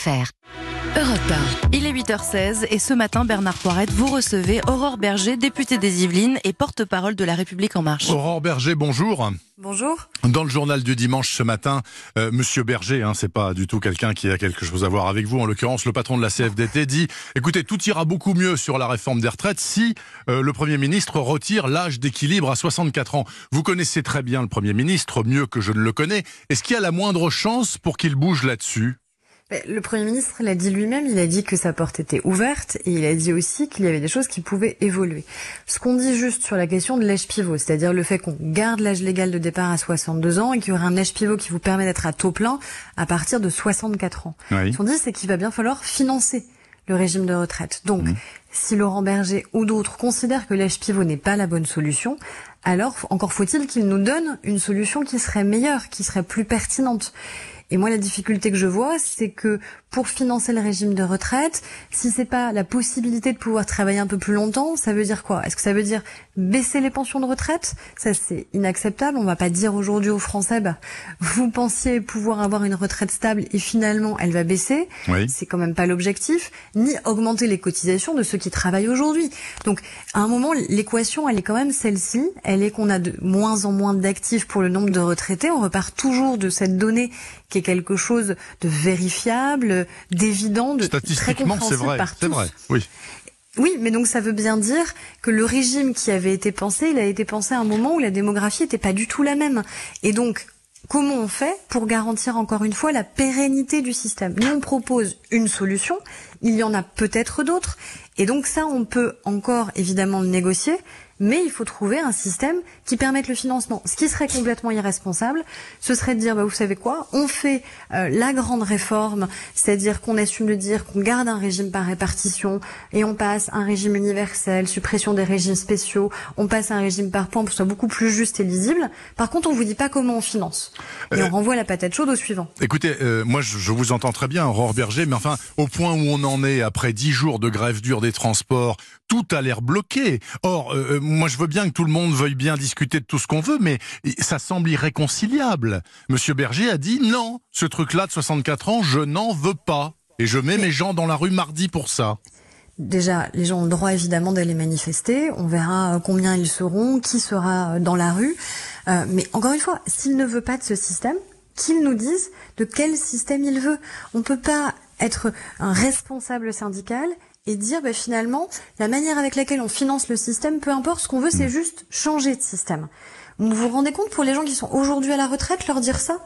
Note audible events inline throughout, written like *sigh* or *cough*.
FR. Europe Il est 8h16 et ce matin, Bernard Poirette, vous recevez Aurore Berger, députée des Yvelines et porte-parole de La République En Marche. Aurore Berger, bonjour. Bonjour. Dans le journal du dimanche ce matin, euh, Monsieur Berger, hein, c'est pas du tout quelqu'un qui a quelque chose à voir avec vous. En l'occurrence, le patron de la CFDT dit "Écoutez, tout ira beaucoup mieux sur la réforme des retraites si euh, le Premier ministre retire l'âge d'équilibre à 64 ans." Vous connaissez très bien le Premier ministre, mieux que je ne le connais. Est-ce qu'il y a la moindre chance pour qu'il bouge là-dessus? Le Premier ministre l'a dit lui-même, il a dit que sa porte était ouverte et il a dit aussi qu'il y avait des choses qui pouvaient évoluer. Ce qu'on dit juste sur la question de l'âge pivot, c'est-à-dire le fait qu'on garde l'âge légal de départ à 62 ans et qu'il y aura un âge pivot qui vous permet d'être à taux plein à partir de 64 ans. Ce qu'on dit, c'est qu'il va bien falloir financer le régime de retraite. Donc, mmh. si Laurent Berger ou d'autres considèrent que l'âge pivot n'est pas la bonne solution, alors encore faut-il qu'il nous donne une solution qui serait meilleure, qui serait plus pertinente. Et moi, la difficulté que je vois, c'est que pour financer le régime de retraite, si c'est pas la possibilité de pouvoir travailler un peu plus longtemps, ça veut dire quoi? Est-ce que ça veut dire baisser les pensions de retraite? Ça, c'est inacceptable. On va pas dire aujourd'hui aux Français, bah, *laughs* vous pensiez pouvoir avoir une retraite stable et finalement elle va baisser. Oui. C'est quand même pas l'objectif. Ni augmenter les cotisations de ceux qui travaillent aujourd'hui. Donc, à un moment, l'équation, elle est quand même celle-ci. Elle est qu'on a de moins en moins d'actifs pour le nombre de retraités. On repart toujours de cette donnée qui est quelque chose de vérifiable, d'évident, de très compréhensible vrai, par tous. Vrai, oui. Oui, mais donc ça veut bien dire que le régime qui avait été pensé, il a été pensé à un moment où la démographie n'était pas du tout la même. Et donc, comment on fait pour garantir encore une fois la pérennité du système? Nous, on propose une solution, il y en a peut-être d'autres, et donc ça, on peut encore évidemment le négocier, mais il faut trouver un système qui permette le financement. Ce qui serait complètement irresponsable, ce serait de dire, bah, vous savez quoi, on fait euh, la grande réforme, c'est-à-dire qu'on assume de dire qu'on garde un régime par répartition et on passe un régime universel, suppression des régimes spéciaux, on passe un régime par points pour que ce soit beaucoup plus juste et lisible. Par contre, on vous dit pas comment on finance. Et on euh, renvoie la patate chaude au suivant. Écoutez, euh, moi je, je, vous entends très bien, Aurore Berger, mais enfin, au point où on en est après dix jours de grève dure des transports, tout a l'air bloqué. Or, moi je veux bien que tout le monde veuille bien discuter de tout ce qu'on veut, mais ça semble irréconciliable. Monsieur Berger a dit non, ce truc-là de 64 ans, je n'en veux pas. Et je mets mes gens dans la rue mardi pour ça. Déjà, les gens ont le droit évidemment d'aller manifester. On verra euh, combien ils seront, qui sera euh, dans la rue. Euh, mais encore une fois, s'il ne veut pas de ce système, qu'il nous dise de quel système il veut. On ne peut pas être un responsable syndical et dire bah, finalement la manière avec laquelle on finance le système, peu importe, ce qu'on veut, c'est mm. juste changer de système. Vous vous rendez compte pour les gens qui sont aujourd'hui à la retraite, leur dire ça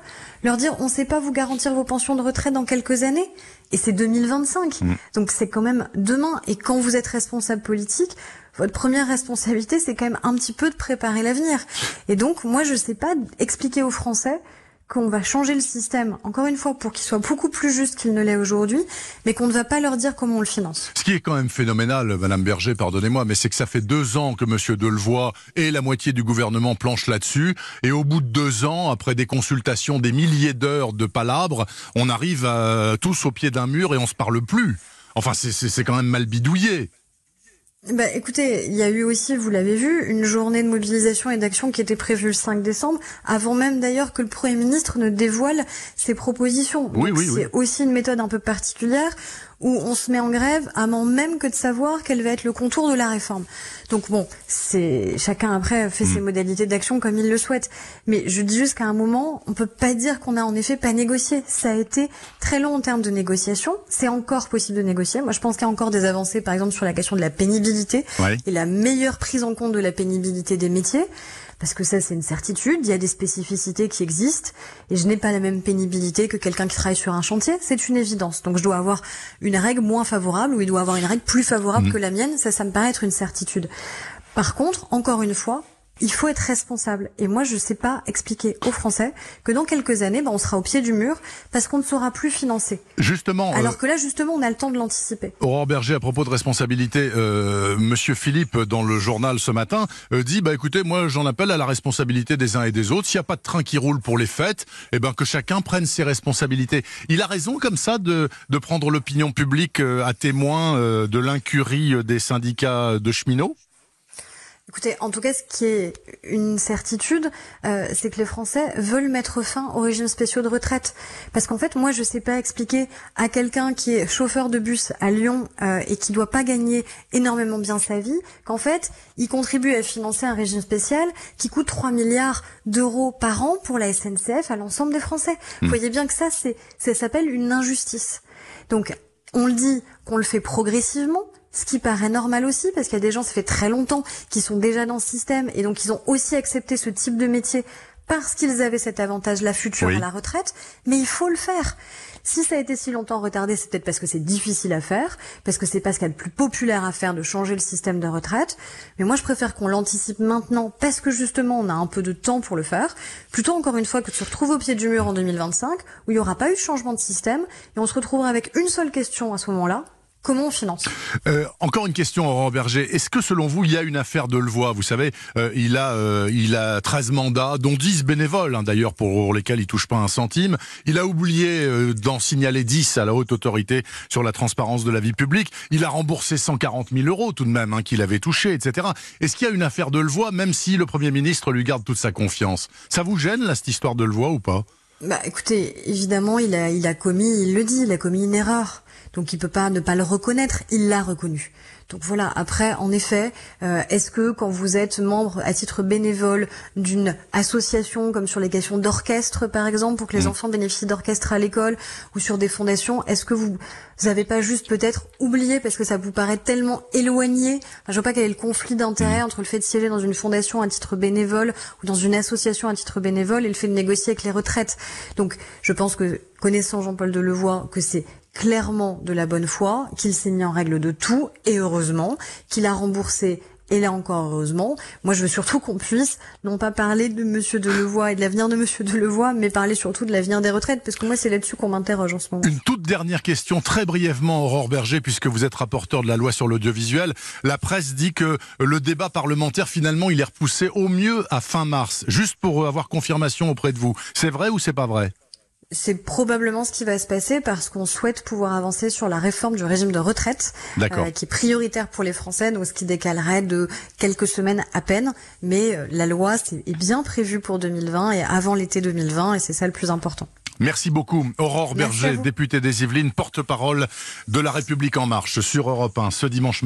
Leur dire on ne sait pas vous garantir vos pensions de retraite dans quelques années Et c'est 2025. Mm. Donc c'est quand même demain. Et quand vous êtes responsable politique, votre première responsabilité, c'est quand même un petit peu de préparer l'avenir. Et donc moi, je ne sais pas expliquer aux Français qu'on va changer le système, encore une fois, pour qu'il soit beaucoup plus juste qu'il ne l'est aujourd'hui, mais qu'on ne va pas leur dire comment on le finance. Ce qui est quand même phénoménal, Madame Berger, pardonnez-moi, mais c'est que ça fait deux ans que Monsieur Delevoye et la moitié du gouvernement planchent là-dessus, et au bout de deux ans, après des consultations, des milliers d'heures de palabres, on arrive à, tous au pied d'un mur et on se parle plus. Enfin, c'est quand même mal bidouillé. Bah, écoutez, il y a eu aussi, vous l'avez vu, une journée de mobilisation et d'action qui était prévue le 5 décembre, avant même d'ailleurs que le Premier ministre ne dévoile ses propositions. Oui, oui, c'est aussi une méthode un peu particulière où on se met en grève avant même que de savoir quel va être le contour de la réforme. Donc bon, c'est chacun après fait ses mm. modalités d'action comme il le souhaite. Mais je dis juste qu'à un moment, on peut pas dire qu'on a en effet pas négocié. Ça a été très long en termes de négociation. C'est encore possible de négocier. Moi, je pense qu'il y a encore des avancées, par exemple sur la question de la pénibilité et la meilleure prise en compte de la pénibilité des métiers parce que ça c'est une certitude, il y a des spécificités qui existent et je n'ai pas la même pénibilité que quelqu'un qui travaille sur un chantier, c'est une évidence. Donc je dois avoir une règle moins favorable ou il doit avoir une règle plus favorable mmh. que la mienne, ça ça me paraît être une certitude. Par contre, encore une fois, il faut être responsable. Et moi, je ne sais pas expliquer aux Français que dans quelques années, ben, on sera au pied du mur parce qu'on ne saura plus financer. Justement. Alors euh, que là, justement, on a le temps de l'anticiper. Aurore Berger, à propos de responsabilité, euh, Monsieur Philippe, dans le journal ce matin, euh, dit, bah écoutez, moi, j'en appelle à la responsabilité des uns et des autres. S'il n'y a pas de train qui roule pour les fêtes, eh ben que chacun prenne ses responsabilités. Il a raison comme ça de, de prendre l'opinion publique à témoin de l'incurie des syndicats de cheminots? Écoutez, en tout cas, ce qui est une certitude, euh, c'est que les Français veulent mettre fin aux régimes spéciaux de retraite. Parce qu'en fait, moi, je ne sais pas expliquer à quelqu'un qui est chauffeur de bus à Lyon euh, et qui doit pas gagner énormément bien sa vie, qu'en fait, il contribue à financer un régime spécial qui coûte 3 milliards d'euros par an pour la SNCF à l'ensemble des Français. Vous hmm. voyez bien que ça, c'est, ça s'appelle une injustice. Donc, on le dit qu'on le fait progressivement, ce qui paraît normal aussi, parce qu'il y a des gens, ça fait très longtemps, qui sont déjà dans le système, et donc ils ont aussi accepté ce type de métier parce qu'ils avaient cet avantage-là futur à la retraite, mais il faut le faire. Si ça a été si longtemps retardé, c'est peut-être parce que c'est difficile à faire, parce que c'est pas ce qu'il y a de plus populaire à faire de changer le système de retraite. Mais moi, je préfère qu'on l'anticipe maintenant, parce que justement, on a un peu de temps pour le faire, plutôt encore une fois que de se retrouver au pied du mur en 2025, où il n'y aura pas eu de changement de système, et on se retrouvera avec une seule question à ce moment-là, Comment on finance? Euh, Encore une question, Aurore Berger. Est-ce que selon vous, il y a une affaire de Levoix Vous savez, euh, il, a, euh, il a 13 mandats, dont 10 bénévoles, hein, d'ailleurs, pour lesquels il touche pas un centime. Il a oublié d'en signaler 10 à la haute autorité sur la transparence de la vie publique. Il a remboursé 140 000 euros tout de même, hein, qu'il avait touché, etc. Est-ce qu'il y a une affaire de Levoix, même si le Premier ministre lui garde toute sa confiance? Ça vous gêne, là, cette histoire de Levoix ou pas? Bah, écoutez, évidemment, il a, il a commis, il le dit, il a commis une erreur. Donc il peut pas ne pas le reconnaître, il l'a reconnu. Donc voilà, après, en effet, euh, est-ce que quand vous êtes membre à titre bénévole d'une association, comme sur les questions d'orchestre par exemple, pour que les mmh. enfants bénéficient d'orchestre à l'école, ou sur des fondations, est-ce que vous n'avez pas juste peut-être oublié, parce que ça vous paraît tellement éloigné, enfin, je vois pas quel est le conflit d'intérêt mmh. entre le fait de siéger dans une fondation à titre bénévole, ou dans une association à titre bénévole, et le fait de négocier avec les retraites. Donc je pense que, connaissant Jean-Paul Delevoye, que c'est clairement de la bonne foi, qu'il s'est mis en règle de tout, et heureusement, qu'il a remboursé et là encore heureusement, moi je veux surtout qu'on puisse non pas parler de Monsieur Delevoye et de l'avenir de Monsieur Delevoye, mais parler surtout de l'avenir des retraites, parce que moi c'est là-dessus qu'on m'interroge en ce moment. Une toute dernière question, très brièvement, Aurore Berger, puisque vous êtes rapporteur de la loi sur l'audiovisuel. La presse dit que le débat parlementaire finalement il est repoussé au mieux à fin mars, juste pour avoir confirmation auprès de vous. C'est vrai ou c'est pas vrai? C'est probablement ce qui va se passer parce qu'on souhaite pouvoir avancer sur la réforme du régime de retraite, euh, qui est prioritaire pour les Français, donc ce qui décalerait de quelques semaines à peine. Mais euh, la loi est bien prévue pour 2020 et avant l'été 2020, et c'est ça le plus important. Merci beaucoup. Aurore Berger, députée des Yvelines, porte-parole de La République En Marche sur Europe 1 ce dimanche